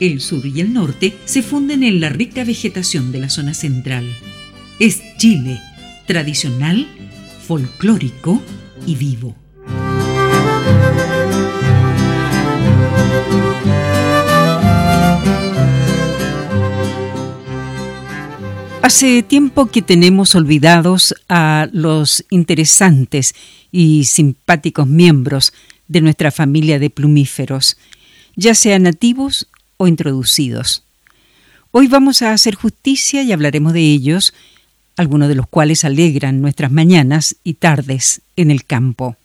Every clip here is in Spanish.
El sur y el norte se funden en la rica vegetación de la zona central. Es Chile, tradicional, folclórico y vivo. Hace tiempo que tenemos olvidados a los interesantes y simpáticos miembros de nuestra familia de plumíferos, ya sean nativos o introducidos. Hoy vamos a hacer justicia y hablaremos de ellos, algunos de los cuales alegran nuestras mañanas y tardes en el campo.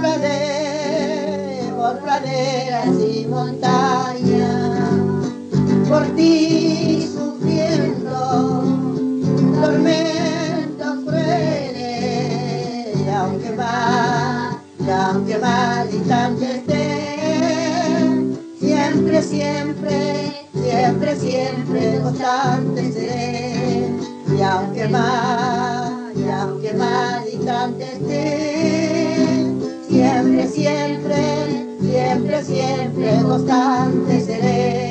Praderas, por praderas y montañas, por ti sufriendo tormentos crueles, y aunque y aunque más distante esté, siempre, siempre, siempre, siempre constante seré, y aunque más que constante seré.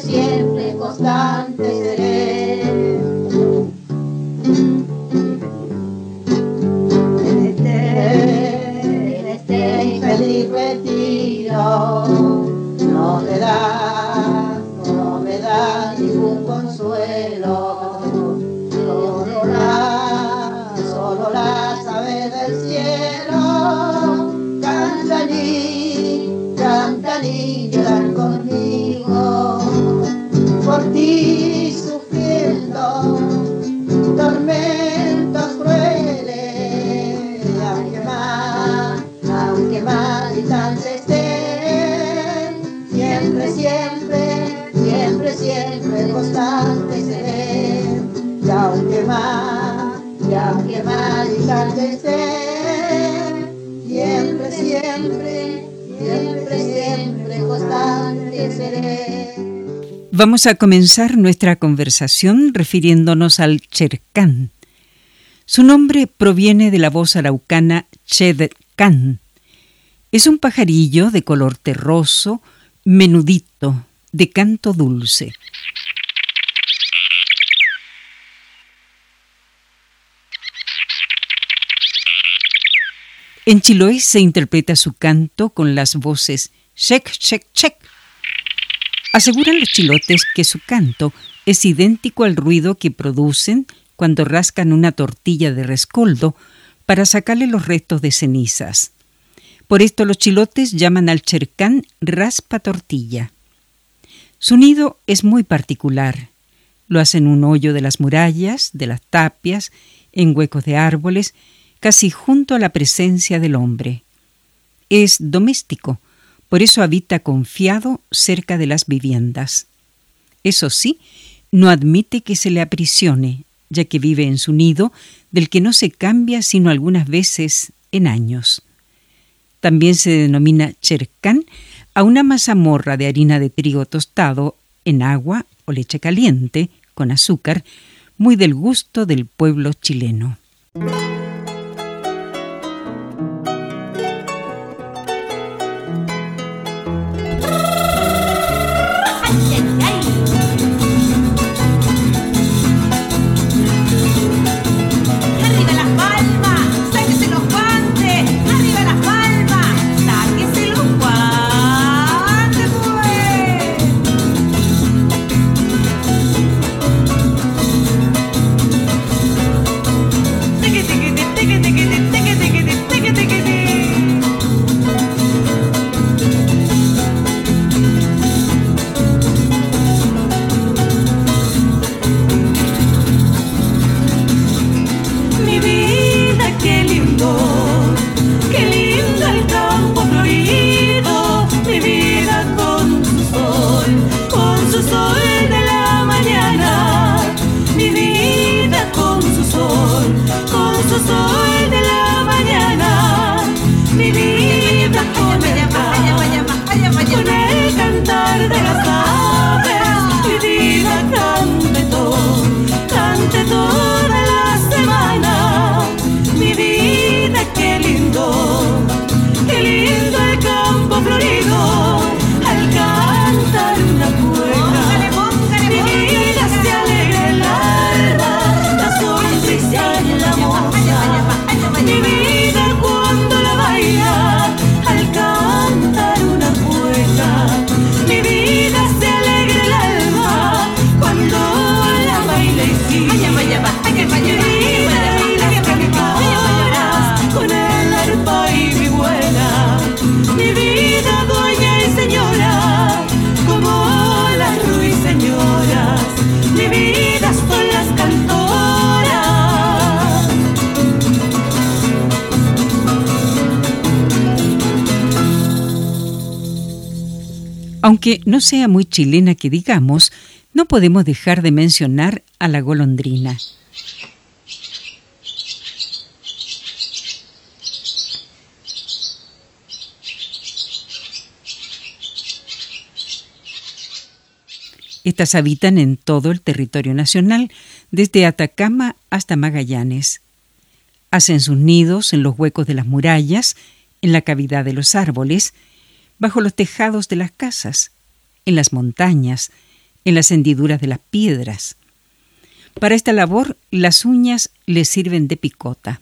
Siempre constante seré. Vamos a comenzar nuestra conversación refiriéndonos al chercán. Su nombre proviene de la voz araucana chedcán. Es un pajarillo de color terroso, menudito, de canto dulce. En Chiloé se interpreta su canto con las voces check, check, check Aseguran los chilotes que su canto es idéntico al ruido que producen cuando rascan una tortilla de rescoldo para sacarle los restos de cenizas. Por esto los chilotes llaman al chercán raspa tortilla. Su nido es muy particular. Lo hace en un hoyo de las murallas, de las tapias, en huecos de árboles, casi junto a la presencia del hombre. Es doméstico, por eso habita confiado cerca de las viviendas. Eso sí, no admite que se le aprisione, ya que vive en su nido, del que no se cambia sino algunas veces en años. También se denomina chercán a una mazamorra de harina de trigo tostado en agua o leche caliente con azúcar, muy del gusto del pueblo chileno. todo. Aunque no sea muy chilena que digamos, no podemos dejar de mencionar a la golondrina. Estas habitan en todo el territorio nacional, desde Atacama hasta Magallanes. Hacen sus nidos en los huecos de las murallas, en la cavidad de los árboles, bajo los tejados de las casas, en las montañas, en las hendiduras de las piedras. Para esta labor, las uñas le sirven de picota.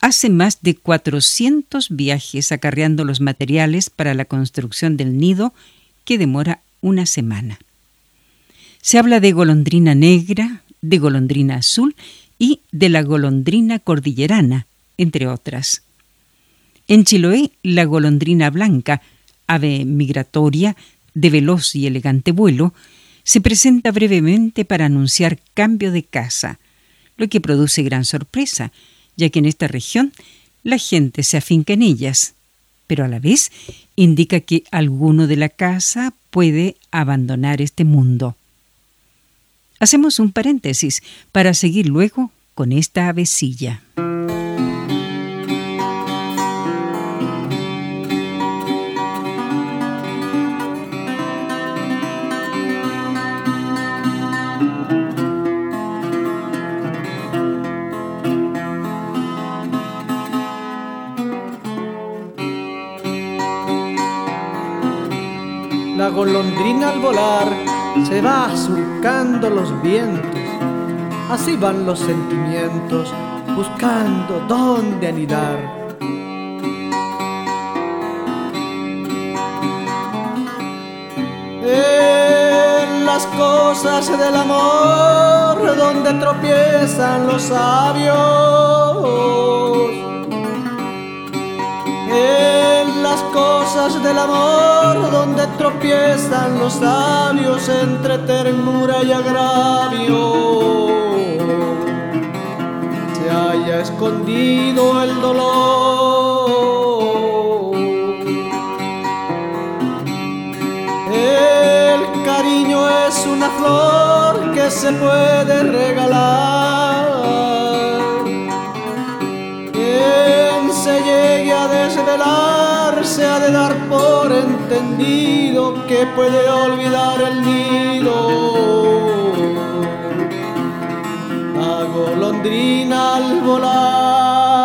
Hace más de 400 viajes acarreando los materiales para la construcción del nido que demora una semana. Se habla de golondrina negra, de golondrina azul y de la golondrina cordillerana, entre otras. En Chiloé, la golondrina blanca, ave migratoria de veloz y elegante vuelo, se presenta brevemente para anunciar cambio de casa, lo que produce gran sorpresa, ya que en esta región la gente se afinca en ellas, pero a la vez indica que alguno de la casa puede abandonar este mundo. Hacemos un paréntesis para seguir luego con esta avecilla. Golondrina al volar se va surcando los vientos. Así van los sentimientos buscando dónde anidar. En las cosas del amor donde tropiezan los sabios. Las cosas del amor donde tropiezan los sabios entre ternura y agravio. Se haya escondido el dolor. El cariño es una flor que se puede regalar. Quien se llegue a desvelar entendido que puede olvidar el nido. La golondrina al volar.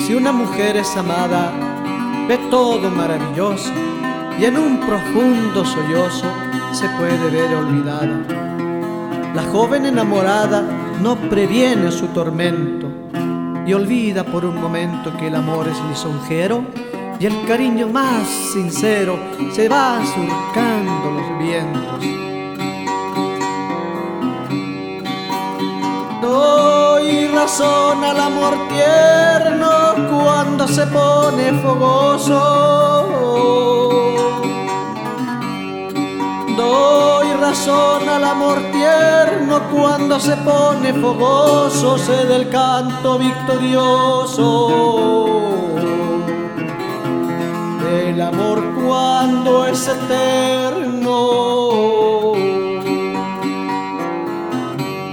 Si una mujer es amada, ve todo maravilloso y en un profundo sollozo se puede ver olvidada. La joven enamorada no previene su tormento y olvida por un momento que el amor es lisonjero y el cariño más sincero se va surcando los vientos. Doy razón al amor tierno cuando se pone fogoso. Doy razón al amor tierno cuando se pone fogoso, sé del canto victorioso. Del amor cuando es eterno.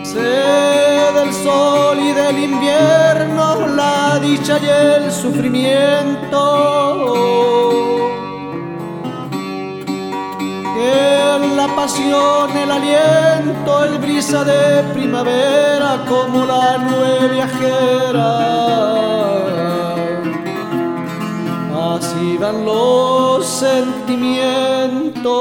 Sé del sol y del invierno, la dicha y el sufrimiento la pasión, el aliento, el brisa de primavera como la nube viajera. Así van los sentimientos.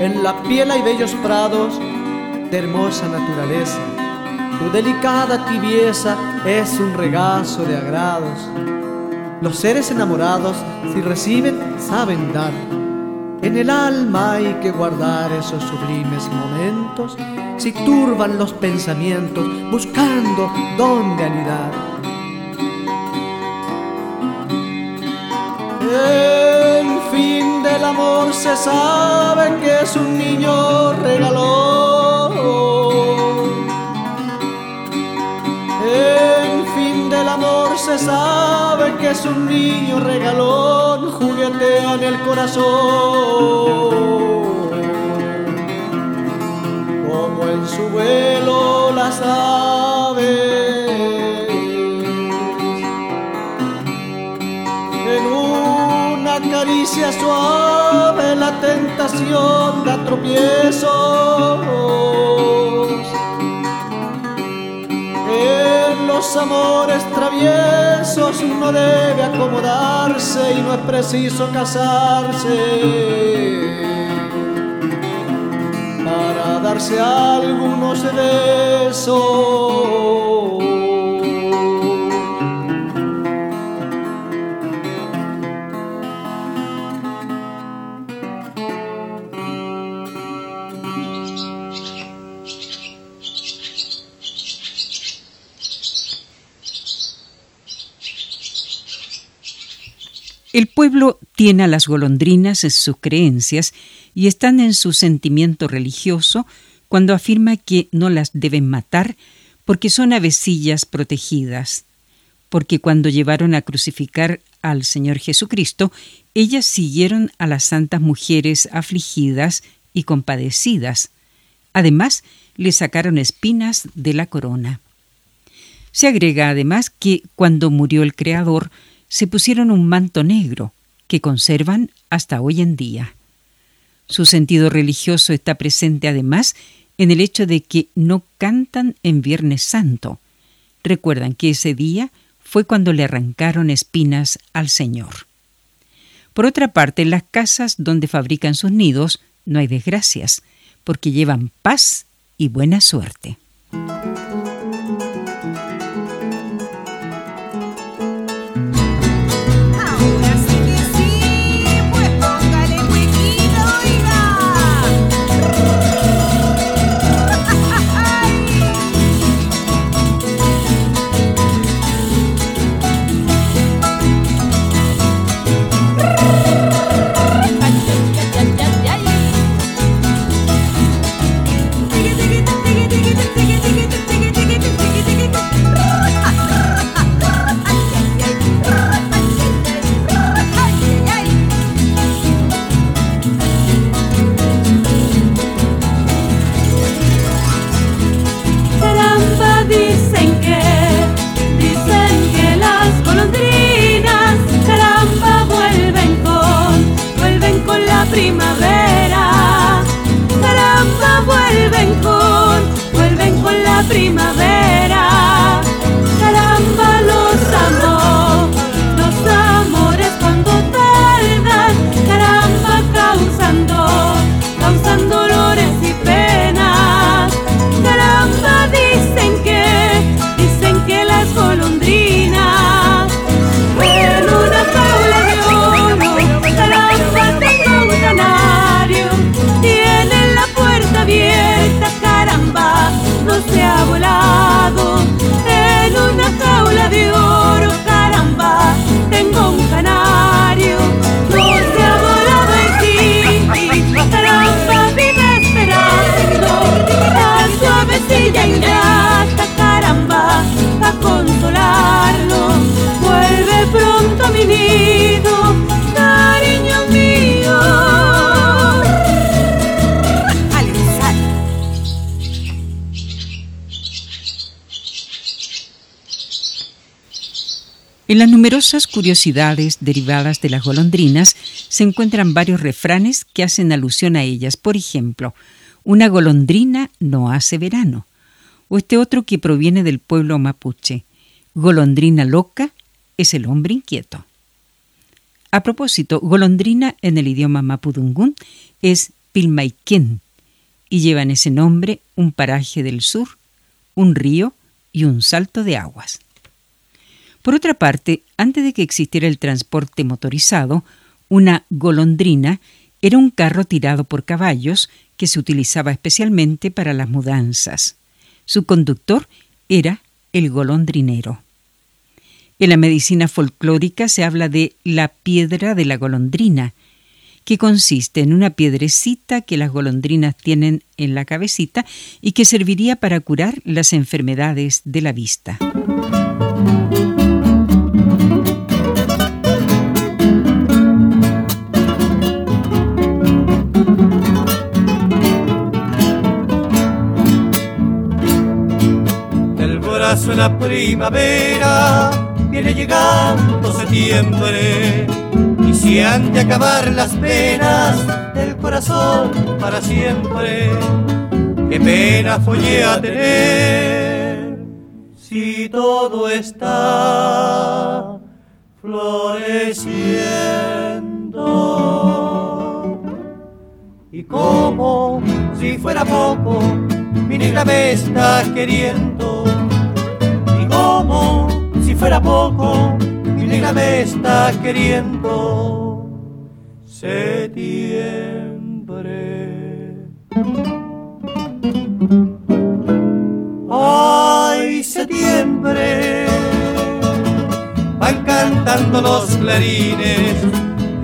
En la piel hay bellos prados de hermosa naturaleza tu delicada tibieza es un regazo de agrados. Los seres enamorados, si reciben, saben dar. En el alma hay que guardar esos sublimes momentos, si turban los pensamientos, buscando dónde anidar. En fin del amor se sabe que es un niño regaló sabe que es un niño regalón, juguetea en el corazón. Como en su vuelo las aves. En una caricia suave la tentación da tropiezos los amores traviesos no debe acomodarse y no es preciso casarse para darse algunos besos. El pueblo tiene a las golondrinas en sus creencias y están en su sentimiento religioso cuando afirma que no las deben matar porque son avecillas protegidas, porque cuando llevaron a crucificar al Señor Jesucristo, ellas siguieron a las santas mujeres afligidas y compadecidas. Además, le sacaron espinas de la corona. Se agrega además que cuando murió el Creador, se pusieron un manto negro que conservan hasta hoy en día. Su sentido religioso está presente además en el hecho de que no cantan en Viernes Santo. Recuerdan que ese día fue cuando le arrancaron espinas al Señor. Por otra parte, en las casas donde fabrican sus nidos no hay desgracias, porque llevan paz y buena suerte. prima. En las numerosas curiosidades derivadas de las golondrinas se encuentran varios refranes que hacen alusión a ellas. Por ejemplo, una golondrina no hace verano. O este otro que proviene del pueblo mapuche. Golondrina loca es el hombre inquieto. A propósito, golondrina en el idioma mapudungún es pilmaiquén y llevan ese nombre un paraje del sur, un río y un salto de aguas. Por otra parte, antes de que existiera el transporte motorizado, una golondrina era un carro tirado por caballos que se utilizaba especialmente para las mudanzas. Su conductor era el golondrinero. En la medicina folclórica se habla de la piedra de la golondrina, que consiste en una piedrecita que las golondrinas tienen en la cabecita y que serviría para curar las enfermedades de la vista. La primavera, viene llegando septiembre y si han de acabar las penas del corazón para siempre, qué pena fue a tener si todo está floreciendo. Y como si fuera poco, mi negra me está queriendo si fuera poco, mi negra me está queriendo. Septiembre. Ay, septiembre. Van cantando los clarines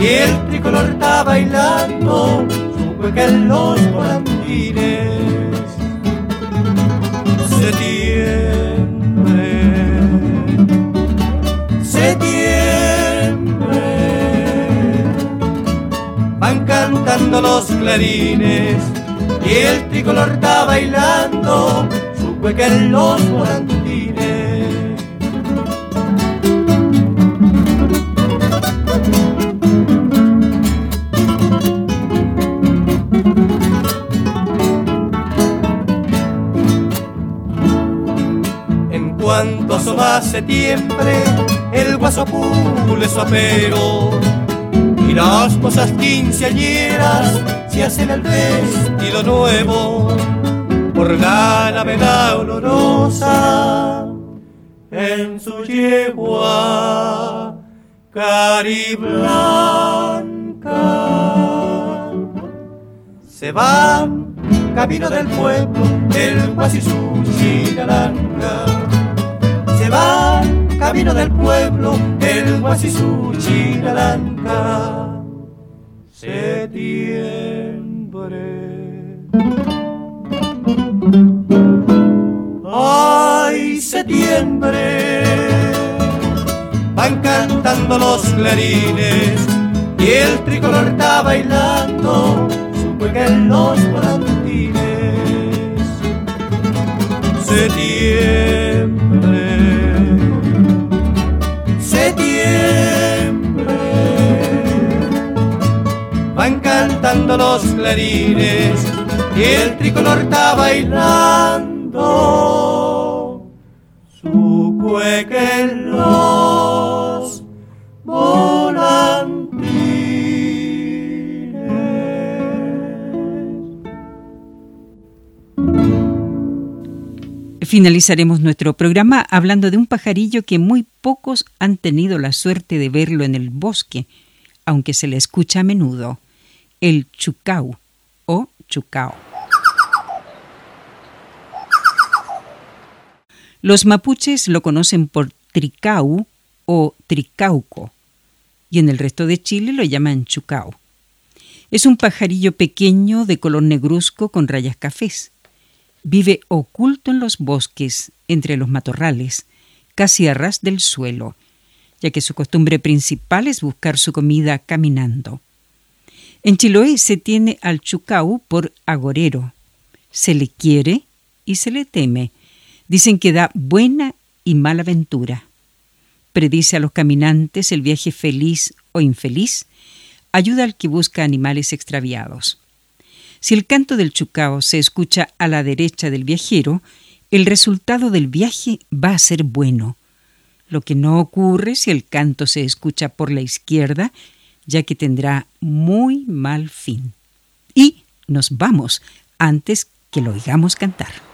y el tricolor está bailando su que en los volantines. Septiembre. Cantando los clarines y el tricolor está bailando su cueca en los volantines. En cuanto asoma septiembre, el guaso pule su apero las cosas quinceañeras se hacen el vestido nuevo. Por la navega olorosa en su yegua cariblanca. Se van camino del pueblo, el y su Se van camino del pueblo, el y su septiembre. Ay, septiembre, van cantando los clarines y el tricolor está bailando su cueca en los. Y el tricolor está bailando su cueca en los. Finalizaremos nuestro programa hablando de un pajarillo que muy pocos han tenido la suerte de verlo en el bosque, aunque se le escucha a menudo el chucau chucao. Los mapuches lo conocen por tricau o tricauco y en el resto de Chile lo llaman chucao. Es un pajarillo pequeño de color negruzco con rayas cafés. Vive oculto en los bosques, entre los matorrales, casi a ras del suelo, ya que su costumbre principal es buscar su comida caminando. En Chiloé se tiene al chucau por agorero. Se le quiere y se le teme. Dicen que da buena y mala ventura. predice a los caminantes el viaje feliz o infeliz, ayuda al que busca animales extraviados. Si el canto del chucao se escucha a la derecha del viajero, el resultado del viaje va a ser bueno, lo que no ocurre si el canto se escucha por la izquierda, ya que tendrá muy mal fin. Y nos vamos antes que lo oigamos cantar.